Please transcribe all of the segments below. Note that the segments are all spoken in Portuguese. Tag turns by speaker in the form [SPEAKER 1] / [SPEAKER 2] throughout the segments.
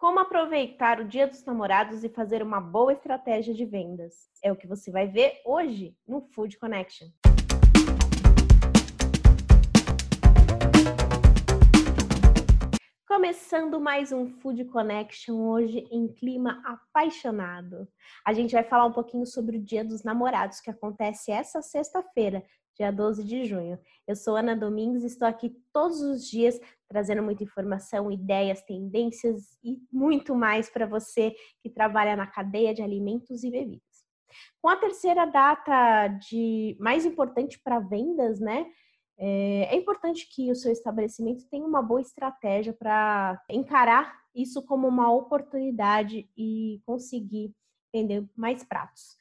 [SPEAKER 1] Como aproveitar o Dia dos Namorados e fazer uma boa estratégia de vendas? É o que você vai ver hoje no Food Connection. Começando mais um Food Connection hoje em clima apaixonado. A gente vai falar um pouquinho sobre o Dia dos Namorados que acontece essa sexta-feira, dia 12 de junho. Eu sou Ana Domingues e estou aqui todos os dias trazendo muita informação, ideias, tendências e muito mais para você que trabalha na cadeia de alimentos e bebidas. Com a terceira data de mais importante para vendas, né? É, é importante que o seu estabelecimento tenha uma boa estratégia para encarar isso como uma oportunidade e conseguir vender mais pratos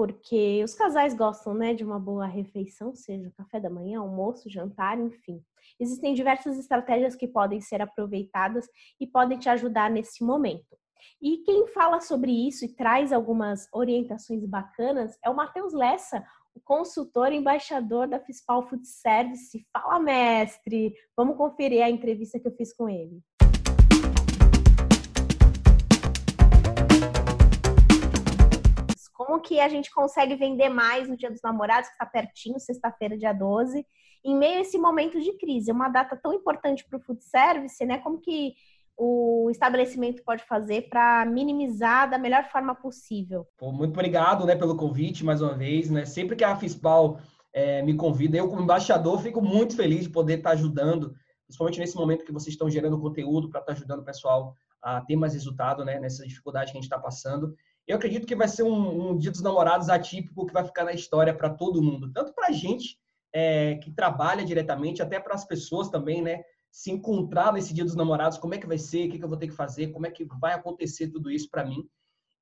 [SPEAKER 1] porque os casais gostam, né, de uma boa refeição, seja café da manhã, almoço, jantar, enfim. Existem diversas estratégias que podem ser aproveitadas e podem te ajudar nesse momento. E quem fala sobre isso e traz algumas orientações bacanas é o Matheus Lessa, o consultor embaixador da Fispal Food Service. Fala, mestre! Vamos conferir a entrevista que eu fiz com ele. Como que a gente consegue vender mais no Dia dos Namorados, que está pertinho, sexta-feira, dia 12, em meio a esse momento de crise? Uma data tão importante para o food service, né? Como que o estabelecimento pode fazer para minimizar da melhor forma possível?
[SPEAKER 2] Pô, muito obrigado né, pelo convite mais uma vez. Né? Sempre que a FISPAL é, me convida, eu como embaixador fico muito feliz de poder estar ajudando, principalmente nesse momento que vocês estão gerando conteúdo para estar ajudando o pessoal a ter mais resultado né, nessa dificuldade que a gente está passando. Eu acredito que vai ser um, um Dia dos Namorados atípico que vai ficar na história para todo mundo, tanto para a gente é, que trabalha diretamente, até para as pessoas também, né? Se encontrar nesse Dia dos Namorados, como é que vai ser, o que, que eu vou ter que fazer, como é que vai acontecer tudo isso para mim.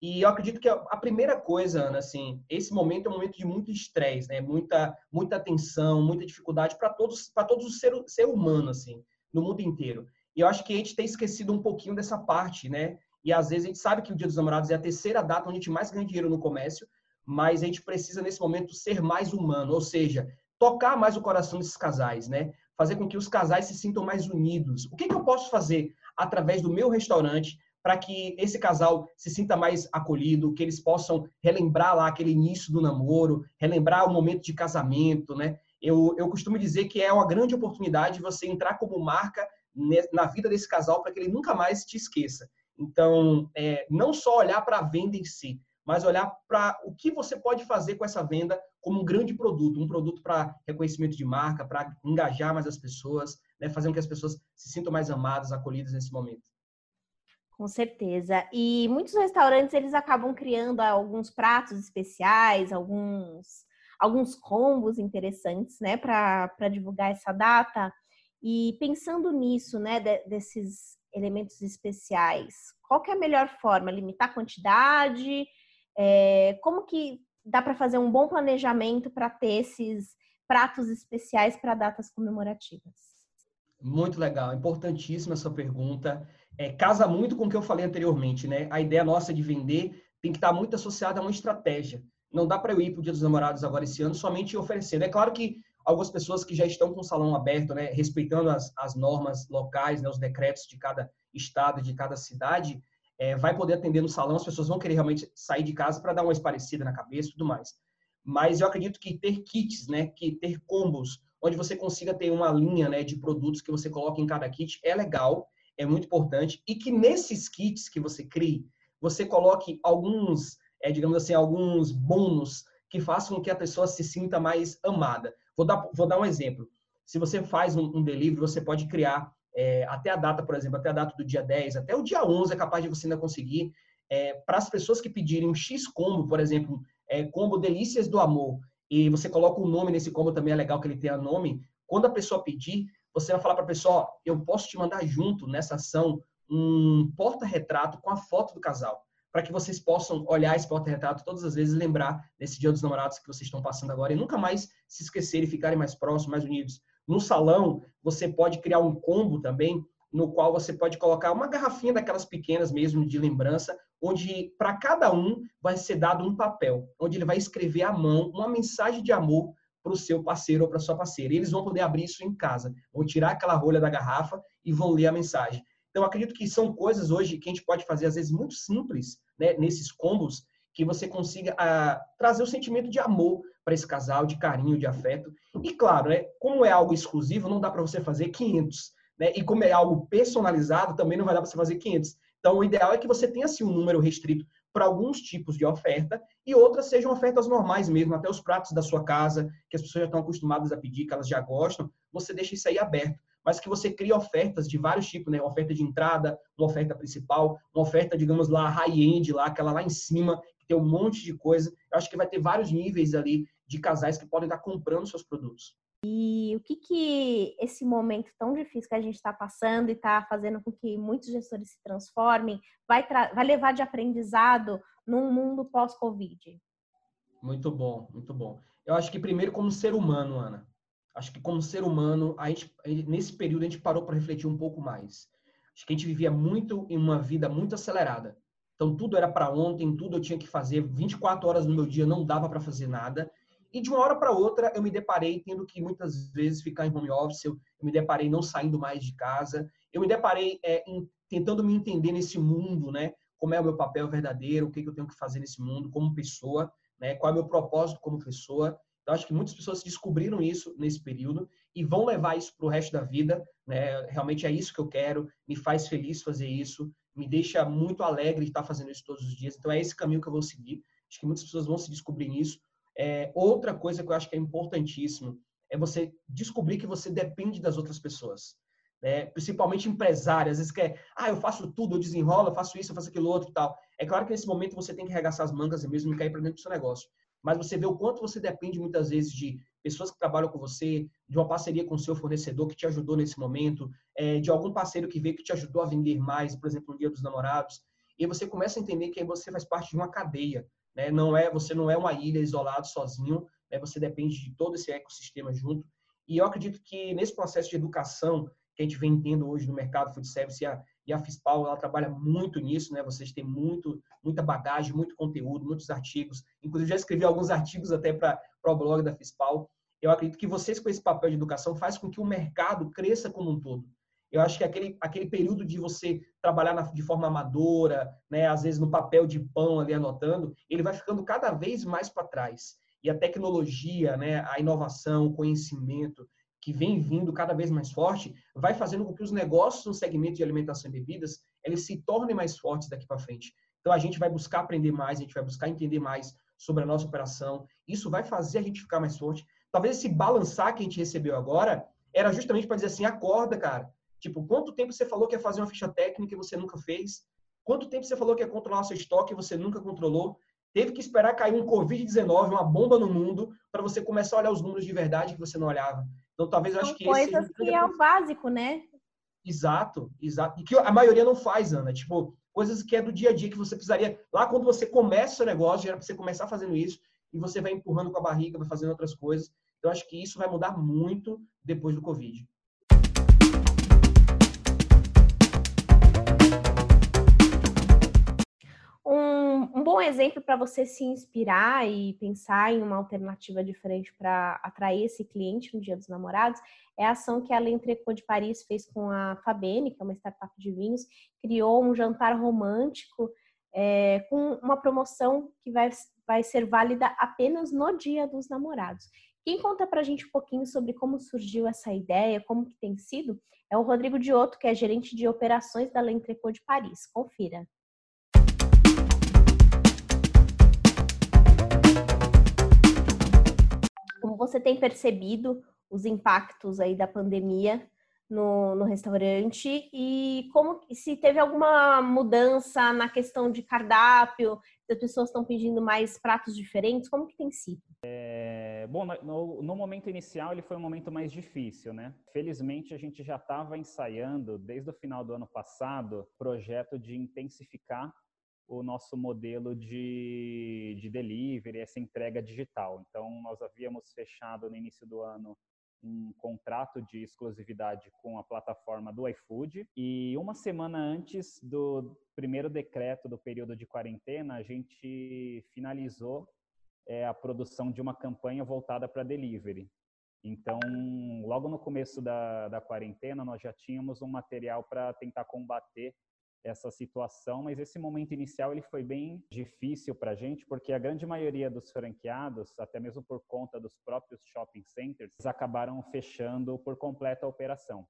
[SPEAKER 2] E eu acredito que a primeira coisa, Ana, assim, esse momento é um momento de muito estresse, né? Muita, muita tensão, muita dificuldade para todos, para todos os ser, ser humano, assim, no mundo inteiro. E eu acho que a gente tem esquecido um pouquinho dessa parte, né? E às vezes a gente sabe que o Dia dos Namorados é a terceira data onde a gente mais ganha dinheiro no comércio, mas a gente precisa nesse momento ser mais humano, ou seja, tocar mais o coração desses casais, né? Fazer com que os casais se sintam mais unidos. O que, que eu posso fazer através do meu restaurante para que esse casal se sinta mais acolhido, que eles possam relembrar lá aquele início do namoro, relembrar o momento de casamento, né? Eu, eu costumo dizer que é uma grande oportunidade você entrar como marca na vida desse casal para que ele nunca mais te esqueça. Então, é, não só olhar para a venda em si, mas olhar para o que você pode fazer com essa venda como um grande produto, um produto para reconhecimento de marca, para engajar mais as pessoas, né, fazer com que as pessoas se sintam mais amadas, acolhidas nesse momento.
[SPEAKER 1] Com certeza. E muitos restaurantes eles acabam criando alguns pratos especiais, alguns alguns combos interessantes, né, para divulgar essa data. E pensando nisso, né, de, desses elementos especiais, qual que é a melhor forma? Limitar a quantidade? É, como que dá para fazer um bom planejamento para ter esses pratos especiais para datas comemorativas?
[SPEAKER 2] Muito legal, importantíssima essa pergunta. É, casa muito com o que eu falei anteriormente, né? A ideia nossa de vender tem que estar muito associada a uma estratégia. Não dá para eu ir para o Dia dos Namorados agora esse ano somente oferecendo. É claro que algumas pessoas que já estão com o salão aberto, né, respeitando as, as normas locais, né, os decretos de cada estado, de cada cidade, é, vai poder atender no salão, as pessoas vão querer realmente sair de casa para dar uma esparecida na cabeça e tudo mais. Mas eu acredito que ter kits, né, que ter combos, onde você consiga ter uma linha né, de produtos que você coloca em cada kit, é legal, é muito importante, e que nesses kits que você crie, você coloque alguns, é, digamos assim, alguns bônus que façam com que a pessoa se sinta mais amada. Vou dar, vou dar um exemplo. Se você faz um, um delivery, você pode criar é, até a data, por exemplo, até a data do dia 10, até o dia 11 é capaz de você ainda conseguir. É, para as pessoas que pedirem um X combo, por exemplo, é, combo Delícias do Amor, e você coloca o um nome nesse combo também, é legal que ele tenha nome. Quando a pessoa pedir, você vai falar para a pessoa: eu posso te mandar junto nessa ação um porta-retrato com a foto do casal para que vocês possam olhar esse porta-retrato todas as vezes lembrar desse Dia dos Namorados que vocês estão passando agora e nunca mais se esquecerem e ficarem mais próximos, mais unidos. No salão, você pode criar um combo também, no qual você pode colocar uma garrafinha daquelas pequenas mesmo de lembrança, onde para cada um vai ser dado um papel, onde ele vai escrever à mão uma mensagem de amor para o seu parceiro ou para sua parceira. E eles vão poder abrir isso em casa, vão tirar aquela rolha da garrafa e vão ler a mensagem. Então, acredito que são coisas hoje que a gente pode fazer, às vezes, muito simples, né, nesses combos, que você consiga ah, trazer o sentimento de amor para esse casal, de carinho, de afeto. E, claro, né, como é algo exclusivo, não dá para você fazer 500. Né? E como é algo personalizado, também não vai dar para você fazer 500. Então, o ideal é que você tenha assim, um número restrito para alguns tipos de oferta e outras sejam ofertas normais mesmo, até os pratos da sua casa, que as pessoas já estão acostumadas a pedir, que elas já gostam, você deixa isso aí aberto. Mas que você crie ofertas de vários tipos, né? Uma oferta de entrada, uma oferta principal, uma oferta, digamos lá, high-end, lá, aquela lá em cima, que tem um monte de coisa. Eu acho que vai ter vários níveis ali de casais que podem estar comprando seus produtos.
[SPEAKER 1] E o que, que esse momento tão difícil que a gente está passando e está fazendo com que muitos gestores se transformem vai, vai levar de aprendizado num mundo pós-Covid?
[SPEAKER 2] Muito bom, muito bom. Eu acho que primeiro como ser humano, Ana. Acho que como ser humano, a gente, nesse período a gente parou para refletir um pouco mais. Acho que a gente vivia muito em uma vida muito acelerada. Então tudo era para ontem, tudo eu tinha que fazer 24 horas no meu dia, não dava para fazer nada. E de uma hora para outra eu me deparei tendo que muitas vezes ficar em home office, eu, me deparei não saindo mais de casa, eu me deparei é, em, tentando me entender nesse mundo, né? Como é o meu papel verdadeiro, o que, que eu tenho que fazer nesse mundo como pessoa, né? Qual é o meu propósito como pessoa. Então acho que muitas pessoas descobriram isso nesse período e vão levar isso para o resto da vida, né? Realmente é isso que eu quero, me faz feliz fazer isso, me deixa muito alegre de estar fazendo isso todos os dias. Então é esse caminho que eu vou seguir. Acho que muitas pessoas vão se descobrir nisso. É, outra coisa que eu acho que é importantíssimo é você descobrir que você depende das outras pessoas. Né? Principalmente empresários, às vezes quer, ah, eu faço tudo, eu desenrolo, eu faço isso, eu faço aquilo outro e tal. É claro que nesse momento você tem que arregaçar as mangas e mesmo cair para dentro do seu negócio. Mas você vê o quanto você depende muitas vezes de pessoas que trabalham com você, de uma parceria com o seu fornecedor que te ajudou nesse momento, é, de algum parceiro que veio que te ajudou a vender mais, por exemplo, no Dia dos Namorados. E você começa a entender que aí você faz parte de uma cadeia. Né? Não é, você não é uma ilha isolado sozinho, né? você depende de todo esse ecossistema junto. E eu acredito que nesse processo de educação que a gente vem tendo hoje no mercado food service e a, e a Fispal, ela trabalha muito nisso, né? Vocês têm muito, muita bagagem, muito conteúdo, muitos artigos. Inclusive já escrevi alguns artigos até para o blog da Fispal. Eu acredito que vocês com esse papel de educação faz com que o mercado cresça como um todo. Eu acho que aquele, aquele período de você trabalhar na, de forma amadora, né, às vezes no papel de pão ali anotando, ele vai ficando cada vez mais para trás. E a tecnologia, né, a inovação, o conhecimento que vem vindo cada vez mais forte, vai fazendo com que os negócios no segmento de alimentação e bebidas, eles se tornem mais fortes daqui para frente. Então a gente vai buscar aprender mais, a gente vai buscar entender mais sobre a nossa operação. Isso vai fazer a gente ficar mais forte. Talvez esse balançar que a gente recebeu agora era justamente para dizer assim, acorda, cara Tipo, quanto tempo você falou que ia fazer uma ficha técnica e você nunca fez? Quanto tempo você falou que ia controlar seu estoque e você nunca controlou? Teve que esperar cair um Covid-19, uma bomba no mundo, para você começar a olhar os números de verdade que você não olhava. Então, talvez eu acho que
[SPEAKER 1] coisas esse... que é o básico, né?
[SPEAKER 2] Exato, exato. E que a maioria não faz, Ana. Tipo, coisas que é do dia a dia que você precisaria. Lá quando você começa o seu negócio, era para você começar fazendo isso, e você vai empurrando com a barriga, vai fazendo outras coisas. Então, acho que isso vai mudar muito depois do Covid.
[SPEAKER 1] Um bom exemplo para você se inspirar e pensar em uma alternativa diferente para atrair esse cliente no Dia dos Namorados é a ação que a L'Entrecô de Paris fez com a Fabene, que é uma startup de vinhos, criou um jantar romântico é, com uma promoção que vai, vai ser válida apenas no Dia dos Namorados. Quem conta para a gente um pouquinho sobre como surgiu essa ideia, como que tem sido, é o Rodrigo Diotto, que é gerente de operações da L'Entrecô de Paris. Confira. Você tem percebido os impactos aí da pandemia no, no restaurante e como se teve alguma mudança na questão de cardápio, se as pessoas estão pedindo mais pratos diferentes, como que tem sido?
[SPEAKER 3] É, bom, no, no, momento inicial ele foi um momento mais difícil, né? Felizmente a gente já estava ensaiando desde o final do ano passado projeto de intensificar o nosso modelo de, de delivery, essa entrega digital. Então, nós havíamos fechado no início do ano um contrato de exclusividade com a plataforma do iFood e uma semana antes do primeiro decreto do período de quarentena, a gente finalizou é, a produção de uma campanha voltada para delivery. Então, logo no começo da, da quarentena, nós já tínhamos um material para tentar combater essa situação, mas esse momento inicial ele foi bem difícil para a gente, porque a grande maioria dos franqueados, até mesmo por conta dos próprios shopping centers, acabaram fechando por completa a operação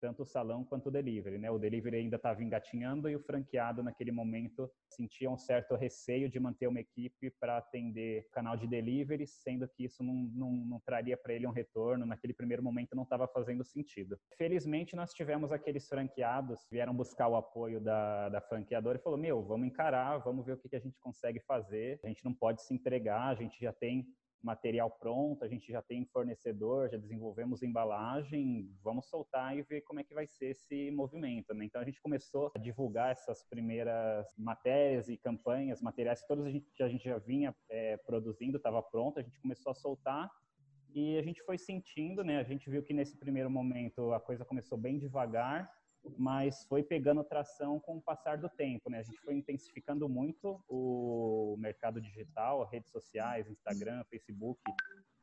[SPEAKER 3] tanto o salão quanto o delivery, né? O delivery ainda estava engatinhando e o franqueado naquele momento sentia um certo receio de manter uma equipe para atender canal de delivery, sendo que isso não, não, não traria para ele um retorno. Naquele primeiro momento não estava fazendo sentido. Felizmente nós tivemos aqueles franqueados vieram buscar o apoio da, da franqueadora e falou: meu, vamos encarar, vamos ver o que, que a gente consegue fazer. A gente não pode se entregar, a gente já tem material pronto, a gente já tem fornecedor, já desenvolvemos embalagem, vamos soltar e ver como é que vai ser esse movimento. Né? Então a gente começou a divulgar essas primeiras matérias e campanhas, materiais que todos a gente, a gente já vinha é, produzindo, estava pronto, a gente começou a soltar e a gente foi sentindo, né? A gente viu que nesse primeiro momento a coisa começou bem devagar, mas foi pegando tração com o passar do tempo, né? A gente foi intensificando muito o mercado digital, redes sociais, Instagram, Facebook,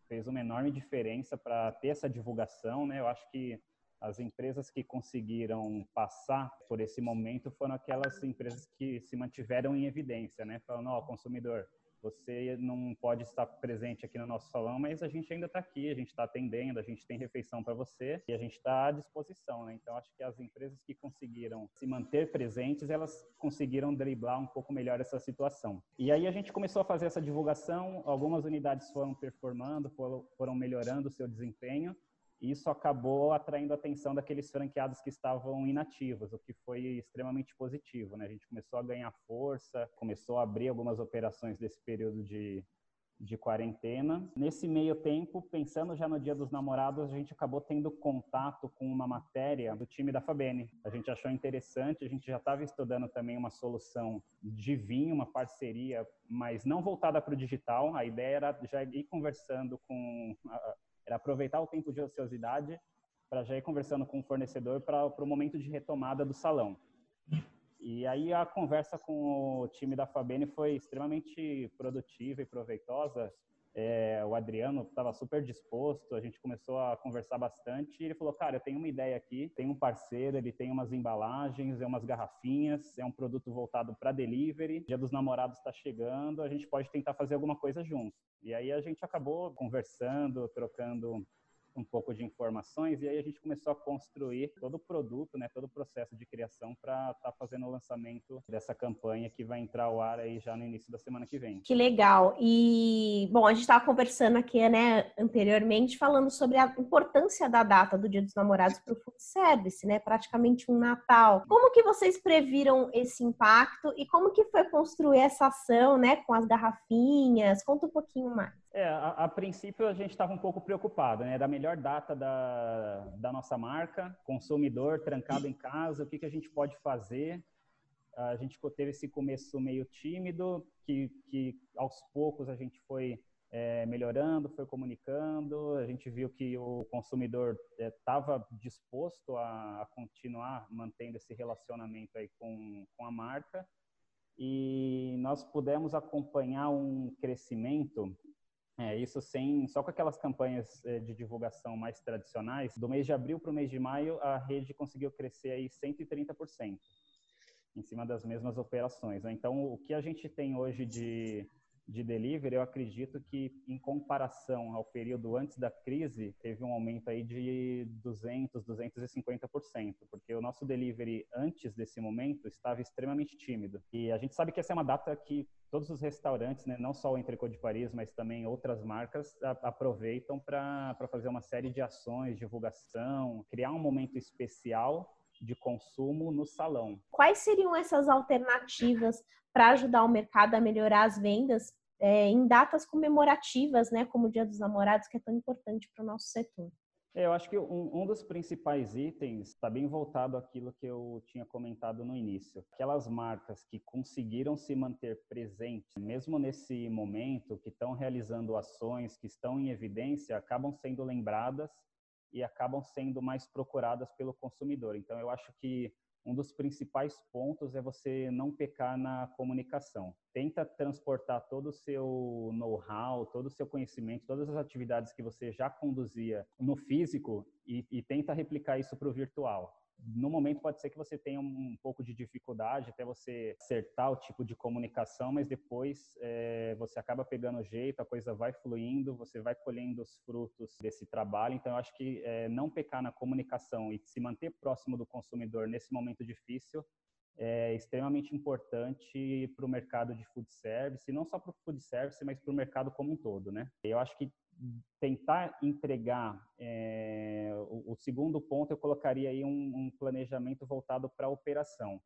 [SPEAKER 3] fez uma enorme diferença para ter essa divulgação, né? Eu acho que as empresas que conseguiram passar por esse momento foram aquelas empresas que se mantiveram em evidência, né? Falando, ó, oh, consumidor, você não pode estar presente aqui no nosso salão, mas a gente ainda está aqui, a gente está atendendo, a gente tem refeição para você e a gente está à disposição. Né? Então, acho que as empresas que conseguiram se manter presentes, elas conseguiram driblar um pouco melhor essa situação. E aí a gente começou a fazer essa divulgação, algumas unidades foram performando, foram melhorando o seu desempenho, isso acabou atraindo a atenção daqueles franqueados que estavam inativos, o que foi extremamente positivo. Né? A gente começou a ganhar força, começou a abrir algumas operações desse período de, de quarentena. Nesse meio tempo, pensando já no Dia dos Namorados, a gente acabou tendo contato com uma matéria do time da Fabene. A gente achou interessante, a gente já estava estudando também uma solução de vinho, uma parceria, mas não voltada para o digital. A ideia era já ir conversando com era aproveitar o tempo de ociosidade para já ir conversando com o fornecedor para o momento de retomada do salão. E aí a conversa com o time da Fabene foi extremamente produtiva e proveitosa. É, o Adriano estava super disposto, a gente começou a conversar bastante e ele falou, cara, eu tenho uma ideia aqui, tem um parceiro, ele tem umas embalagens, é umas garrafinhas, é um produto voltado para delivery, dia dos namorados está chegando, a gente pode tentar fazer alguma coisa junto. E aí a gente acabou conversando, trocando um pouco de informações e aí a gente começou a construir todo o produto, né, todo o processo de criação para estar tá fazendo o lançamento dessa campanha que vai entrar ao ar aí já no início da semana que vem.
[SPEAKER 1] Que legal. E bom, a gente estava conversando aqui, né, anteriormente falando sobre a importância da data do Dia dos Namorados para o food service, né, praticamente um Natal. Como que vocês previram esse impacto e como que foi construir essa ação, né, com as garrafinhas? Conta um pouquinho mais.
[SPEAKER 3] É, a, a, princípio a gente estava um pouco preocupado, né? Da melhor data da, da nossa marca, consumidor trancado em casa, o que, que a gente pode fazer? A gente teve esse começo meio tímido, que, que aos poucos a gente foi é, melhorando, foi comunicando, a gente viu que o consumidor estava é, disposto a, a, continuar mantendo esse relacionamento aí com, com a marca e nós pudemos acompanhar um crescimento é, isso sem, só com aquelas campanhas é, de divulgação mais tradicionais, do mês de abril para o mês de maio, a rede conseguiu crescer aí 130% em cima das mesmas operações. Né? Então, o que a gente tem hoje de de delivery, eu acredito que em comparação ao período antes da crise, teve um aumento aí de 200, 250%, porque o nosso delivery antes desse momento estava extremamente tímido. E a gente sabe que essa é uma data que todos os restaurantes, né, não só o Entrecô de Paris, mas também outras marcas, a, aproveitam para fazer uma série de ações, divulgação, criar um momento especial de consumo no salão.
[SPEAKER 1] Quais seriam essas alternativas para ajudar o mercado a melhorar as vendas é, em datas comemorativas, né, como o Dia dos Namorados, que é tão importante para o nosso setor?
[SPEAKER 3] É, eu acho que um, um dos principais itens está bem voltado àquilo que eu tinha comentado no início. Aquelas marcas que conseguiram se manter presentes, mesmo nesse momento, que estão realizando ações, que estão em evidência, acabam sendo lembradas e acabam sendo mais procuradas pelo consumidor. Então, eu acho que um dos principais pontos é você não pecar na comunicação. Tenta transportar todo o seu know-how, todo o seu conhecimento, todas as atividades que você já conduzia no físico e, e tenta replicar isso para o virtual no momento pode ser que você tenha um pouco de dificuldade até você acertar o tipo de comunicação, mas depois é, você acaba pegando o jeito, a coisa vai fluindo, você vai colhendo os frutos desse trabalho. Então, eu acho que é, não pecar na comunicação e se manter próximo do consumidor nesse momento difícil é extremamente importante para o mercado de food service, não só para o food service, mas para o mercado como um todo, né? Eu acho que tentar entregar é, o, o, segundo ponto eu colocaria aí um, um planejamento voltado para a operação.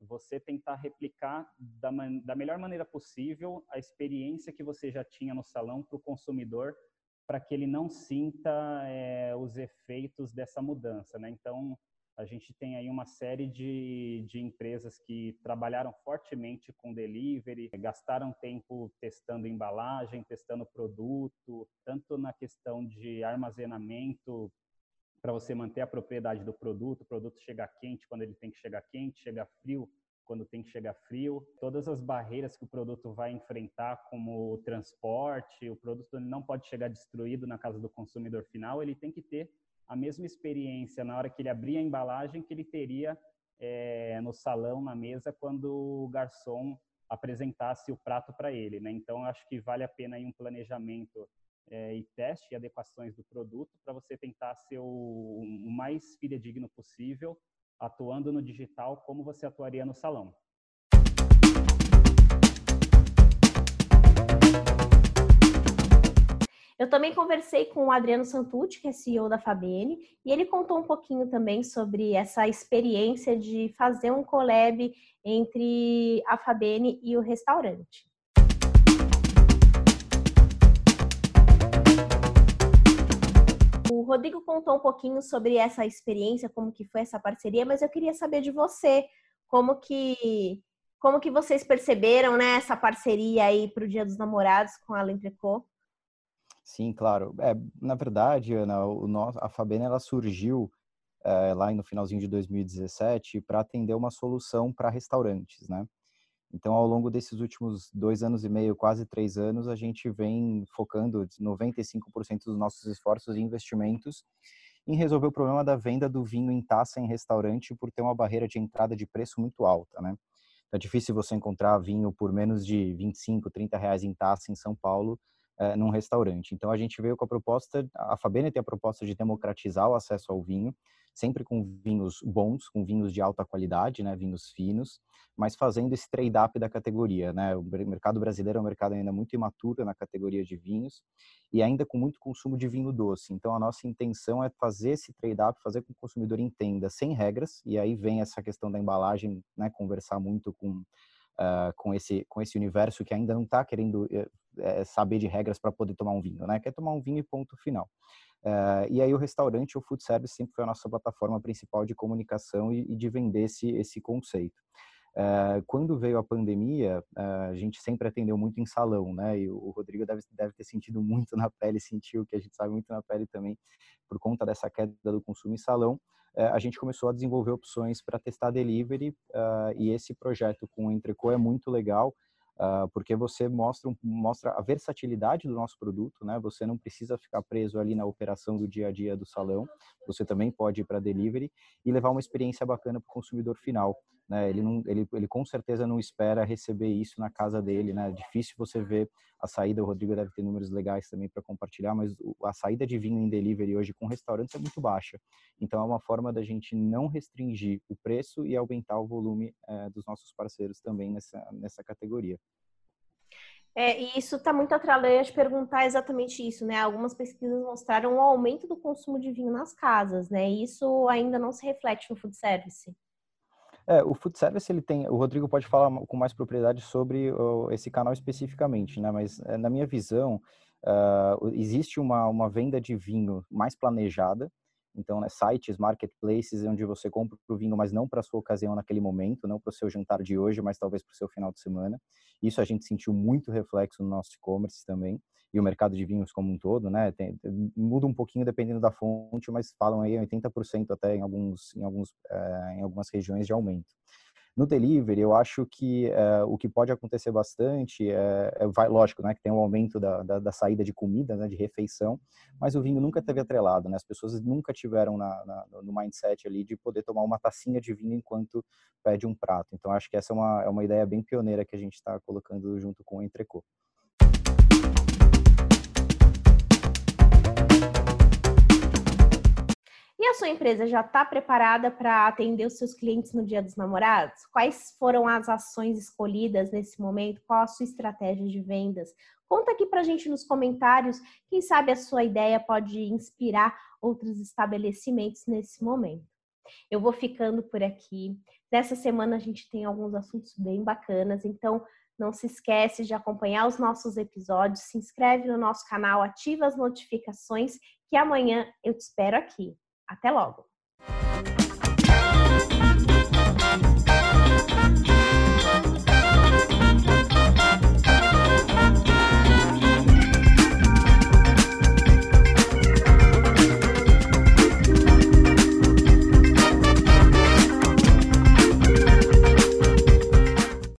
[SPEAKER 3] Você tentar replicar da, man, da melhor maneira possível a experiência que você já tinha no salão para o consumidor para que ele não sinta é, os efeitos dessa mudança né? Então a gente tem aí uma série de, de empresas que trabalharam fortemente com delivery, gastaram tempo testando embalagem, testando produto, tanto na questão de armazenamento para você manter a propriedade do produto, o produto chegar quente quando ele tem que chegar quente, chegar frio quando tem que chegar frio, todas as barreiras que o produto vai enfrentar, como o transporte, o produto não pode chegar destruído na casa do consumidor final, ele tem que ter a mesma experiência na hora que ele abria a embalagem que ele teria é, no salão, na mesa, quando o garçom apresentasse o prato para ele. Né? Então, acho que vale a pena aí um planejamento é, e teste e adequações do produto para você tentar ser o, o mais fidedigno possível, atuando no digital como você atuaria no salão.
[SPEAKER 1] Eu também conversei com o Adriano Santucci, que é CEO da Fabene, e ele contou um pouquinho também sobre essa experiência de fazer um collab entre a Fabene e o restaurante. O Rodrigo contou um pouquinho sobre essa experiência, como que foi essa parceria, mas eu queria saber de você, como que como que vocês perceberam né, essa parceria aí para o Dia dos Namorados com a Lentrecô?
[SPEAKER 4] Sim, claro. É, na verdade, Ana, o nosso, a Fabena ela surgiu é, lá no finalzinho de 2017 para atender uma solução para restaurantes, né? Então, ao longo desses últimos dois anos e meio, quase três anos, a gente vem focando 95% dos nossos esforços e investimentos em resolver o problema da venda do vinho em taça em restaurante por ter uma barreira de entrada de preço muito alta, né? É difícil você encontrar vinho por menos de 25, 30 reais em taça em São Paulo, é, num restaurante. Então a gente veio com a proposta, a Fabene tem a proposta de democratizar o acesso ao vinho, sempre com vinhos bons, com vinhos de alta qualidade, né, vinhos finos, mas fazendo esse trade-up da categoria, né? O mercado brasileiro é um mercado ainda muito imaturo na categoria de vinhos e ainda com muito consumo de vinho doce. Então a nossa intenção é fazer esse trade-up, fazer com que o consumidor entenda sem regras, e aí vem essa questão da embalagem, né, conversar muito com Uh, com esse com esse universo que ainda não está querendo é, saber de regras para poder tomar um vinho, né? Quer tomar um vinho e ponto final. Uh, e aí o restaurante, o food service sempre foi a nossa plataforma principal de comunicação e, e de vender esse, esse conceito. Uh, quando veio a pandemia, uh, a gente sempre atendeu muito em salão, né? E o Rodrigo deve, deve ter sentido muito na pele, sentiu que a gente sabe muito na pele também, por conta dessa queda do consumo em salão. Uh, a gente começou a desenvolver opções para testar delivery e esse projeto com o Entrecô é muito legal, uh, porque você mostra, mostra a versatilidade do nosso produto, né? Você não precisa ficar preso ali na operação do dia a dia do salão, você também pode ir para delivery e levar uma experiência bacana para o consumidor final. Né? Ele, não, ele, ele com certeza não espera receber isso na casa dele, né? É difícil você ver a saída, o Rodrigo deve ter números legais também para compartilhar, mas a saída de vinho em delivery hoje com restaurantes é muito baixa. Então é uma forma da gente não restringir o preço e aumentar o volume é, dos nossos parceiros também nessa, nessa categoria.
[SPEAKER 1] É, e isso está muito atrelado a te perguntar exatamente isso, né? Algumas pesquisas mostraram o aumento do consumo de vinho nas casas, né? E isso ainda não se reflete no food service.
[SPEAKER 4] É, o food service ele tem, o Rodrigo pode falar com mais propriedade sobre esse canal especificamente, né? Mas uh, na minha visão uh, existe uma, uma venda de vinho mais planejada Então, né, sites, marketplaces, onde você compra o vinho, mas não para sua ocasião naquele momento, não para o seu jantar de hoje, mas talvez para o seu final de semana. Isso a gente sentiu muito reflexo no nosso e-commerce também e o mercado de vinhos como um todo, né? Tem, muda um pouquinho dependendo da fonte, mas falam aí 80% até em alguns, em alguns, é, em algumas regiões de aumento. No delivery, eu acho que é, o que pode acontecer bastante é, é, vai, lógico, né, que tem um aumento da, da, da saída de comida, né, de refeição, mas o vinho nunca teve atrelado, né? As pessoas nunca tiveram na, na, no mindset ali de poder tomar uma tacinha de vinho enquanto pede um prato. Então, acho que essa é uma, é uma ideia bem pioneira que a gente está colocando junto com o Entrecô.
[SPEAKER 1] E a sua empresa já está preparada para atender os seus clientes no Dia dos Namorados? Quais foram as ações escolhidas nesse momento? Qual a sua estratégia de vendas? Conta aqui para a gente nos comentários. Quem sabe a sua ideia pode inspirar outros estabelecimentos nesse momento. Eu vou ficando por aqui. Nessa semana a gente tem alguns assuntos bem bacanas, então não se esquece de acompanhar os nossos episódios, se inscreve no nosso canal, ativa as notificações, que amanhã eu te espero aqui. Até logo!